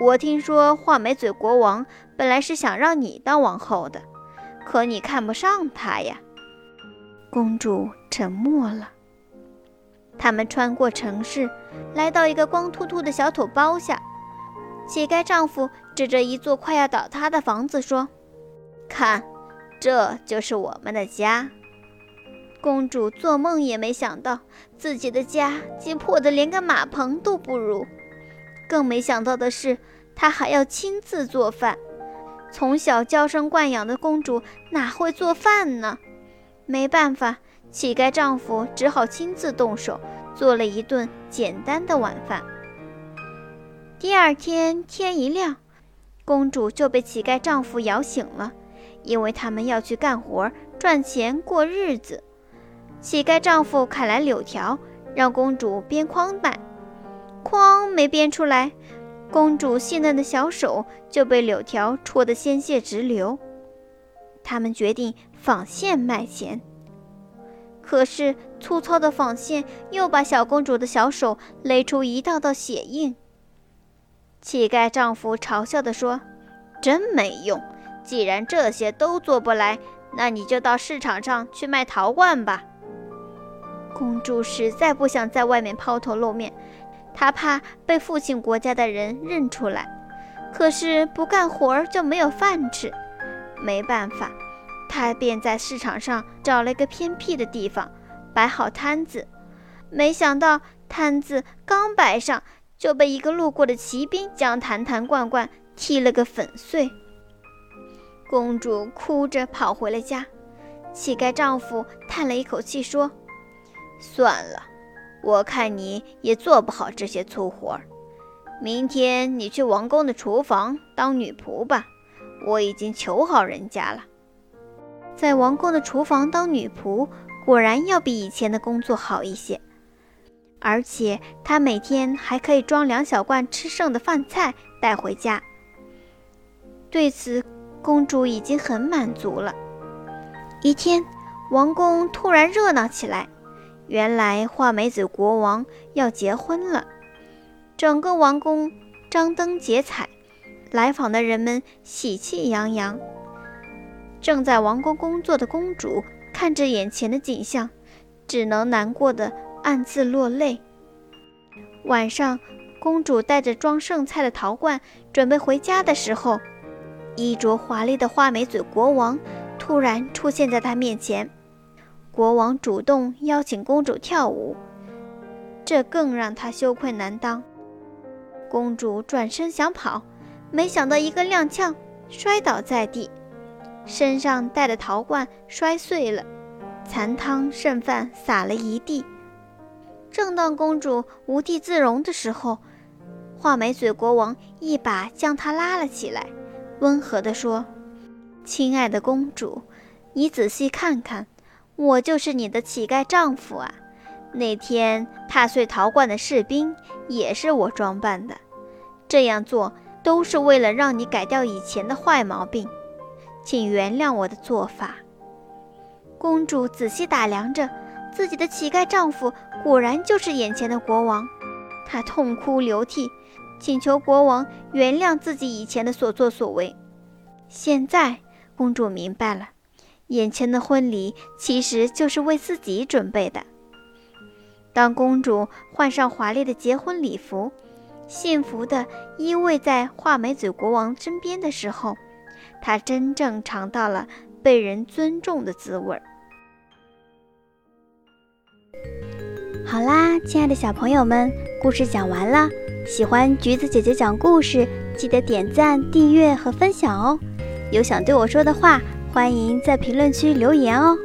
我听说画眉嘴国王本来是想让你当王后的，可你看不上他呀。”公主沉默了。他们穿过城市，来到一个光秃秃的小土包下。乞丐丈夫指着一座快要倒塌的房子说：“看，这就是我们的家。”公主做梦也没想到，自己的家竟破得连个马棚都不如。更没想到的是，她还要亲自做饭。从小娇生惯养的公主哪会做饭呢？没办法。乞丐丈夫只好亲自动手做了一顿简单的晚饭。第二天天一亮，公主就被乞丐丈夫摇醒了，因为他们要去干活赚钱过日子。乞丐丈夫砍来柳条，让公主编筐卖，没编出来，公主细嫩的小手就被柳条戳得鲜血直流。他们决定纺线卖钱。可是粗糙的纺线又把小公主的小手勒出一道道血印。乞丐丈夫嘲笑地说：“真没用！既然这些都做不来，那你就到市场上去卖陶罐吧。”公主实在不想在外面抛头露面，她怕被父亲国家的人认出来。可是不干活就没有饭吃，没办法。他便在市场上找了个偏僻的地方，摆好摊子。没想到摊子刚摆上，就被一个路过的骑兵将坛坛罐罐踢了个粉碎。公主哭着跑回了家。乞丐丈夫叹了一口气说：“算了，我看你也做不好这些粗活。明天你去王宫的厨房当女仆吧，我已经求好人家了。”在王宫的厨房当女仆，果然要比以前的工作好一些，而且她每天还可以装两小罐吃剩的饭菜带回家。对此，公主已经很满足了。一天，王宫突然热闹起来，原来画眉嘴国王要结婚了，整个王宫张灯结彩，来访的人们喜气洋洋。正在王宫工作的公主看着眼前的景象，只能难过的暗自落泪。晚上，公主带着装剩菜的陶罐准备回家的时候，衣着华丽的画眉嘴国王突然出现在她面前。国王主动邀请公主跳舞，这更让她羞愧难当。公主转身想跑，没想到一个踉跄，摔倒在地。身上带的陶罐摔碎了，残汤剩饭洒了一地。正当公主无地自容的时候，画眉嘴国王一把将她拉了起来，温和地说：“亲爱的公主，你仔细看看，我就是你的乞丐丈夫啊！那天踏碎陶罐的士兵也是我装扮的。这样做都是为了让你改掉以前的坏毛病。”请原谅我的做法。公主仔细打量着自己的乞丐丈夫，果然就是眼前的国王。她痛哭流涕，请求国王原谅自己以前的所作所为。现在，公主明白了，眼前的婚礼其实就是为自己准备的。当公主换上华丽的结婚礼服，幸福地依偎在画眉嘴国王身边的时候，她真正尝到了被人尊重的滋味儿。好啦，亲爱的小朋友们，故事讲完了。喜欢橘子姐姐讲故事，记得点赞、订阅和分享哦。有想对我说的话，欢迎在评论区留言哦。